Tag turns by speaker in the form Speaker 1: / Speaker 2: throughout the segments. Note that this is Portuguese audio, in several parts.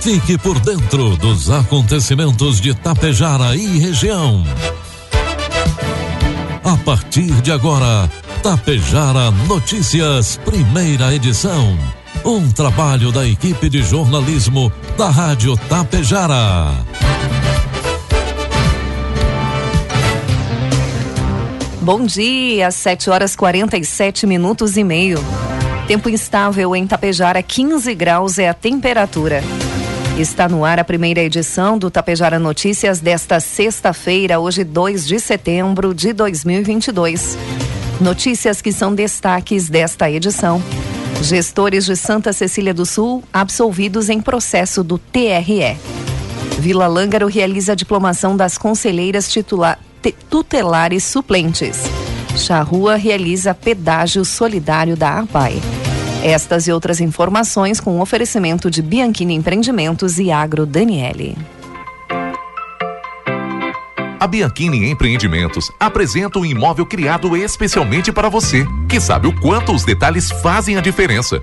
Speaker 1: Fique por dentro dos acontecimentos de Tapejara e região. A partir de agora, Tapejara Notícias, primeira edição. Um trabalho da equipe de jornalismo da Rádio Tapejara.
Speaker 2: Bom dia, 7 horas 47 minutos e meio. Tempo instável em Tapejara, 15 graus é a temperatura. Está no ar a primeira edição do Tapejara Notícias desta sexta-feira, hoje 2 de setembro de 2022. Notícias que são destaques desta edição. Gestores de Santa Cecília do Sul absolvidos em processo do TRE. Vila Lângaro realiza a diplomação das conselheiras titula, tutelares suplentes. Charrua realiza pedágio solidário da APAI. Estas e outras informações com oferecimento de Bianchini Empreendimentos e Agro Daniele.
Speaker 3: A Bianchini Empreendimentos apresenta um imóvel criado especialmente para você, que sabe o quanto os detalhes fazem a diferença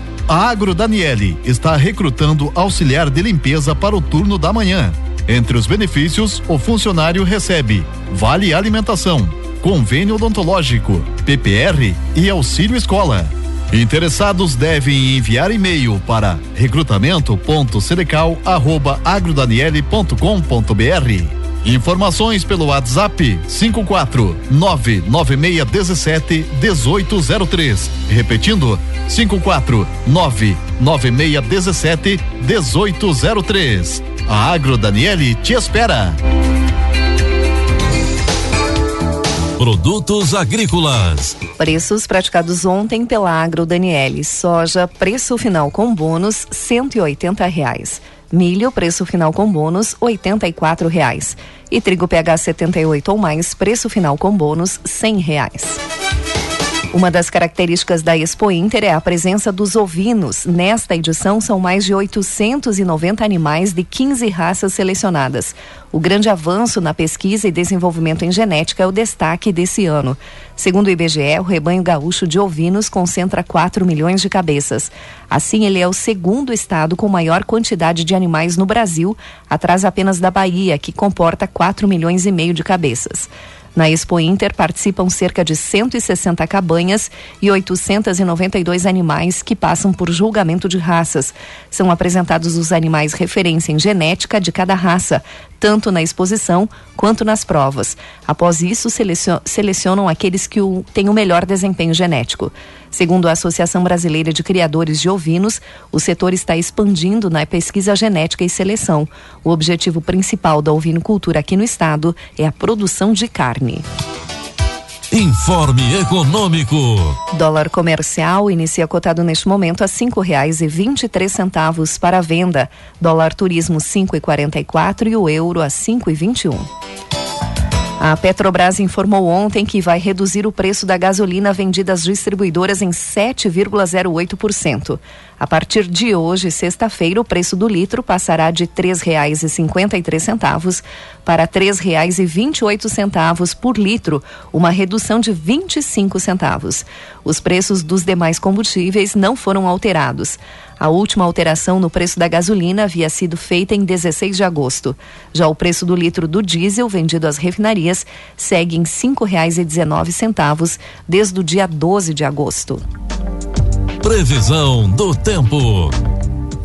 Speaker 4: A Agro Daniele está recrutando auxiliar de limpeza para o turno da manhã. Entre os benefícios, o funcionário recebe vale alimentação, convênio odontológico, PPR e auxílio escola. Interessados devem enviar e-mail para recrutamento.cerecal@agrodaniele.com.br. Informações pelo WhatsApp 54 99617 1803. Repetindo, 54 99617 1803. A Agro Daniele te espera.
Speaker 1: Produtos agrícolas.
Speaker 2: Preços praticados ontem pela Agro Daniele. Soja, preço final com bônus, cento e oitenta reais. Milho, preço final com bônus, R$ reais. E trigo PH 78 ou mais, preço final com bônus, R$ reais. Uma das características da Expo Inter é a presença dos ovinos. Nesta edição, são mais de 890 animais de 15 raças selecionadas. O grande avanço na pesquisa e desenvolvimento em genética é o destaque desse ano. Segundo o IBGE, o rebanho gaúcho de ovinos concentra 4 milhões de cabeças. Assim, ele é o segundo estado com maior quantidade de animais no Brasil, atrás apenas da Bahia, que comporta 4 milhões e meio de cabeças. Na Expo Inter participam cerca de 160 cabanhas e 892 animais que passam por julgamento de raças. São apresentados os animais referência em genética de cada raça, tanto na exposição quanto nas provas. Após isso, selecionam aqueles que têm o melhor desempenho genético. Segundo a Associação Brasileira de Criadores de Ovinos, o setor está expandindo na pesquisa genética e seleção. O objetivo principal da ovinocultura aqui no estado é a produção de carne.
Speaker 1: Informe Econômico.
Speaker 2: Dólar comercial inicia cotado neste momento a cinco reais e vinte e três centavos para venda. Dólar turismo cinco e quarenta e quatro e o euro a cinco e vinte e um. A Petrobras informou ontem que vai reduzir o preço da gasolina vendida às distribuidoras em 7,08%. A partir de hoje, sexta-feira, o preço do litro passará de R$ 3,53 para R$ 3,28 por litro, uma redução de 25 centavos. Os preços dos demais combustíveis não foram alterados. A última alteração no preço da gasolina havia sido feita em 16 de agosto. Já o preço do litro do diesel vendido às refinarias segue em R$ 5,19 desde o dia 12 de agosto.
Speaker 1: Previsão do tempo.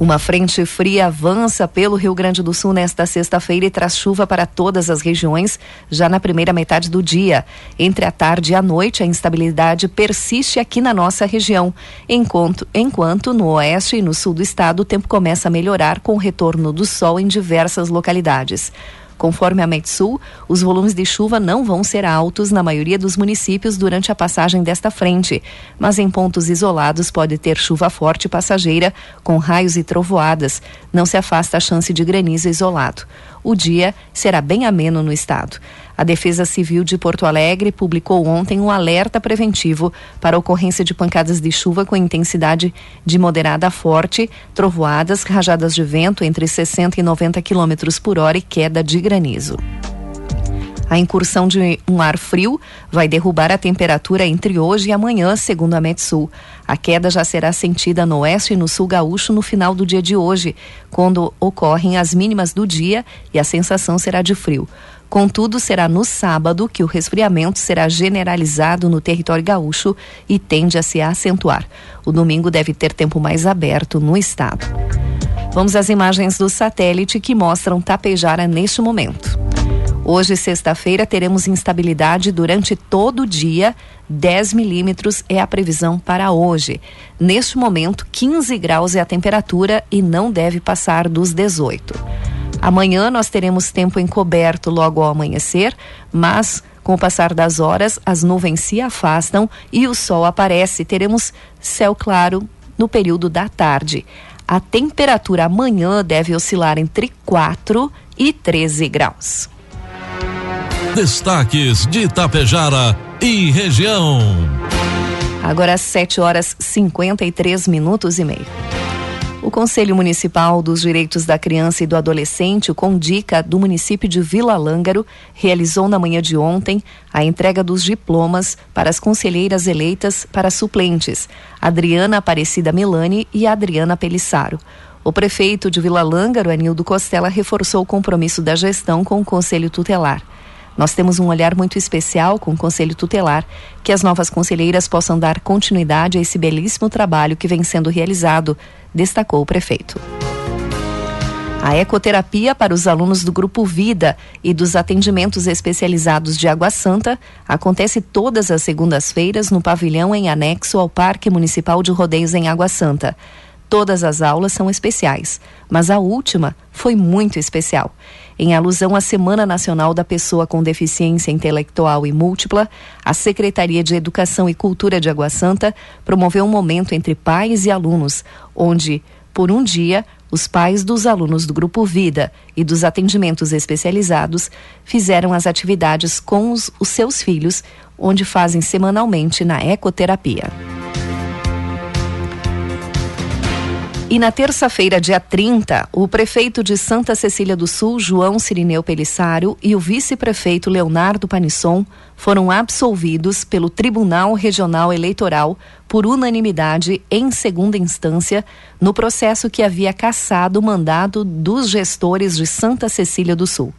Speaker 2: Uma frente fria avança pelo Rio Grande do Sul nesta sexta-feira e traz chuva para todas as regiões já na primeira metade do dia. Entre a tarde e a noite, a instabilidade persiste aqui na nossa região, enquanto, enquanto no oeste e no sul do estado o tempo começa a melhorar com o retorno do sol em diversas localidades. Conforme a Metsul, os volumes de chuva não vão ser altos na maioria dos municípios durante a passagem desta frente, mas em pontos isolados pode ter chuva forte passageira, com raios e trovoadas. Não se afasta a chance de granizo isolado. O dia será bem ameno no estado. A Defesa Civil de Porto Alegre publicou ontem um alerta preventivo para ocorrência de pancadas de chuva com intensidade de moderada a forte, trovoadas, rajadas de vento entre 60 e 90 km por hora e queda de granizo. A incursão de um ar frio vai derrubar a temperatura entre hoje e amanhã, segundo a Metsul. A queda já será sentida no oeste e no sul gaúcho no final do dia de hoje, quando ocorrem as mínimas do dia e a sensação será de frio. Contudo, será no sábado que o resfriamento será generalizado no território gaúcho e tende a se acentuar. O domingo deve ter tempo mais aberto no estado. Vamos às imagens do satélite que mostram Tapejara neste momento. Hoje, sexta-feira, teremos instabilidade durante todo o dia. 10 milímetros é a previsão para hoje. Neste momento, 15 graus é a temperatura e não deve passar dos 18. Amanhã nós teremos tempo encoberto logo ao amanhecer, mas com o passar das horas, as nuvens se afastam e o sol aparece. Teremos céu claro no período da tarde. A temperatura amanhã deve oscilar entre 4 e 13 graus.
Speaker 1: Destaques de Itapejara e região.
Speaker 2: Agora às 7 horas 53 minutos e meio. O Conselho Municipal dos Direitos da Criança e do Adolescente, o CONDICA, do município de Vila Lângaro, realizou na manhã de ontem a entrega dos diplomas para as conselheiras eleitas para suplentes, Adriana Aparecida Melani e Adriana Pelissaro. O prefeito de Vila Lângaro, Anildo Costela, reforçou o compromisso da gestão com o Conselho Tutelar. Nós temos um olhar muito especial com o Conselho Tutelar, que as novas conselheiras possam dar continuidade a esse belíssimo trabalho que vem sendo realizado, destacou o prefeito. A ecoterapia para os alunos do Grupo Vida e dos atendimentos especializados de Água Santa acontece todas as segundas-feiras no pavilhão em anexo ao Parque Municipal de Rodeios em Água Santa. Todas as aulas são especiais, mas a última foi muito especial. Em alusão à Semana Nacional da Pessoa com Deficiência Intelectual e Múltipla, a Secretaria de Educação e Cultura de Água Santa promoveu um momento entre pais e alunos, onde, por um dia, os pais dos alunos do Grupo Vida e dos atendimentos especializados fizeram as atividades com os, os seus filhos, onde fazem semanalmente na ecoterapia. E na terça-feira, dia 30, o prefeito de Santa Cecília do Sul, João Cirineu Pelissário, e o vice-prefeito Leonardo Panisson foram absolvidos pelo Tribunal Regional Eleitoral por unanimidade em segunda instância no processo que havia cassado o mandado dos gestores de Santa Cecília do Sul.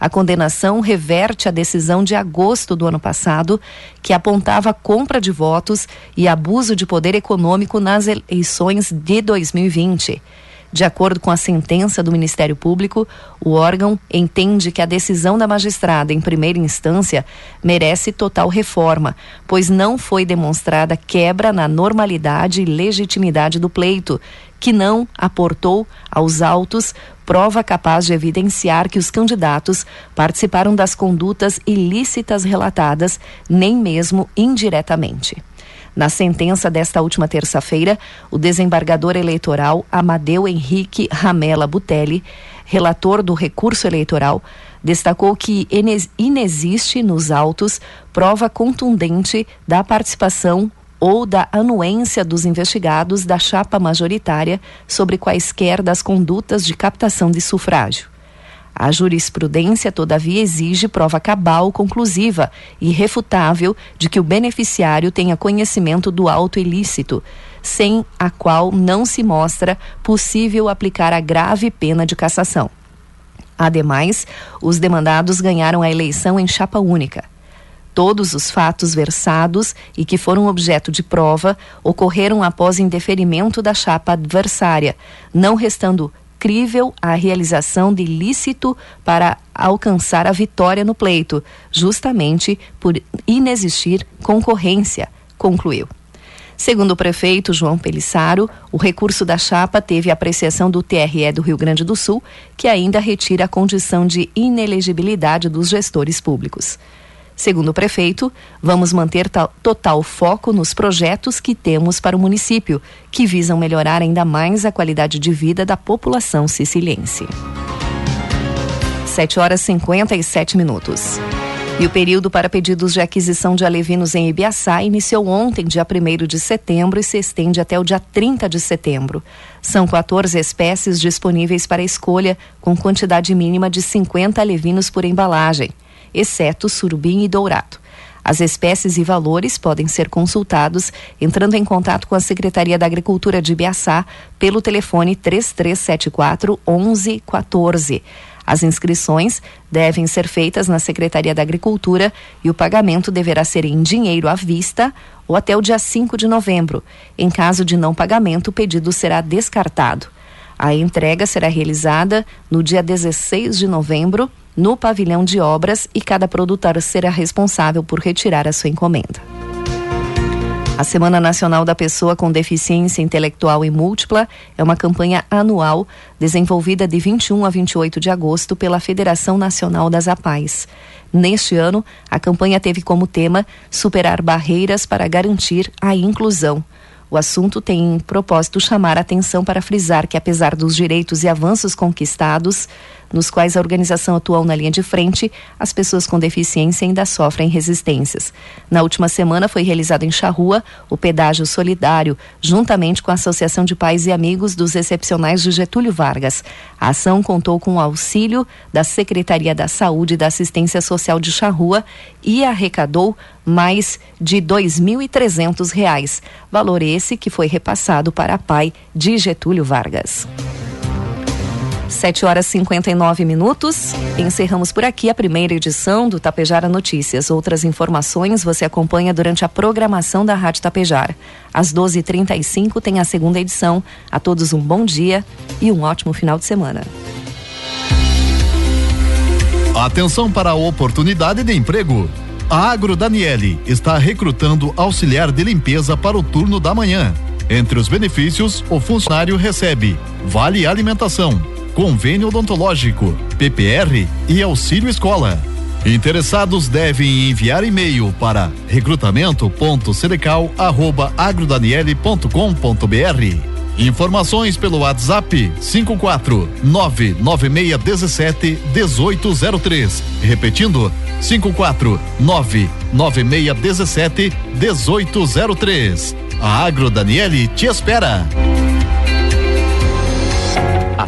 Speaker 2: A condenação reverte a decisão de agosto do ano passado, que apontava compra de votos e abuso de poder econômico nas eleições de 2020. De acordo com a sentença do Ministério Público, o órgão entende que a decisão da magistrada em primeira instância merece total reforma, pois não foi demonstrada quebra na normalidade e legitimidade do pleito, que não aportou aos autos prova capaz de evidenciar que os candidatos participaram das condutas ilícitas relatadas, nem mesmo indiretamente. Na sentença desta última terça-feira, o desembargador eleitoral Amadeu Henrique Ramela Butelli, relator do recurso eleitoral, destacou que inexiste nos autos prova contundente da participação ou da anuência dos investigados da chapa majoritária sobre quaisquer das condutas de captação de sufrágio. A jurisprudência, todavia, exige prova cabal, conclusiva e irrefutável de que o beneficiário tenha conhecimento do auto ilícito, sem a qual não se mostra possível aplicar a grave pena de cassação. Ademais, os demandados ganharam a eleição em chapa única. Todos os fatos versados e que foram objeto de prova ocorreram após indeferimento da chapa adversária, não restando crível a realização de ilícito para alcançar a vitória no pleito, justamente por inexistir concorrência, concluiu. Segundo o prefeito João Pelissaro, o recurso da chapa teve apreciação do TRE do Rio Grande do Sul, que ainda retira a condição de inelegibilidade dos gestores públicos. Segundo o prefeito, vamos manter total foco nos projetos que temos para o município, que visam melhorar ainda mais a qualidade de vida da população siciliense. 7 horas e 57 minutos. E o período para pedidos de aquisição de alevinos em Ibiaçá iniciou ontem, dia 1 de setembro, e se estende até o dia 30 de setembro. São 14 espécies disponíveis para escolha, com quantidade mínima de 50 alevinos por embalagem, exceto surubim e dourado. As espécies e valores podem ser consultados entrando em contato com a Secretaria da Agricultura de Ibiaçá pelo telefone 3374 1114. As inscrições devem ser feitas na Secretaria da Agricultura e o pagamento deverá ser em dinheiro à vista ou até o dia 5 de novembro. Em caso de não pagamento, o pedido será descartado. A entrega será realizada no dia 16 de novembro no pavilhão de obras e cada produtor será responsável por retirar a sua encomenda. A Semana Nacional da Pessoa com Deficiência Intelectual e Múltipla é uma campanha anual desenvolvida de 21 a 28 de agosto pela Federação Nacional das APAES. Neste ano, a campanha teve como tema superar barreiras para garantir a inclusão. O assunto tem propósito chamar a atenção para frisar que, apesar dos direitos e avanços conquistados, nos quais a organização atuou na linha de frente, as pessoas com deficiência ainda sofrem resistências. Na última semana foi realizado em Charrua o pedágio solidário, juntamente com a Associação de Pais e Amigos dos Excepcionais de Getúlio Vargas. A ação contou com o auxílio da Secretaria da Saúde e da Assistência Social de Charrua e arrecadou mais de R$ 2.300, valor esse que foi repassado para a PAI de Getúlio Vargas. 7 horas e 59 minutos. Encerramos por aqui a primeira edição do Tapejara Notícias. Outras informações você acompanha durante a programação da Rádio Tapejara. Às 12h35 tem a segunda edição. A todos um bom dia e um ótimo final de semana.
Speaker 4: Atenção para a oportunidade de emprego. A Agro Daniele está recrutando auxiliar de limpeza para o turno da manhã. Entre os benefícios, o funcionário recebe vale alimentação convênio odontológico, PPR e auxílio escola. Interessados devem enviar e-mail para recrutamento.sedecal@agrodaniele.com.br. Informações pelo WhatsApp 54 99617 1803. Repetindo 54 99617 1803. A Agro Daniele te espera.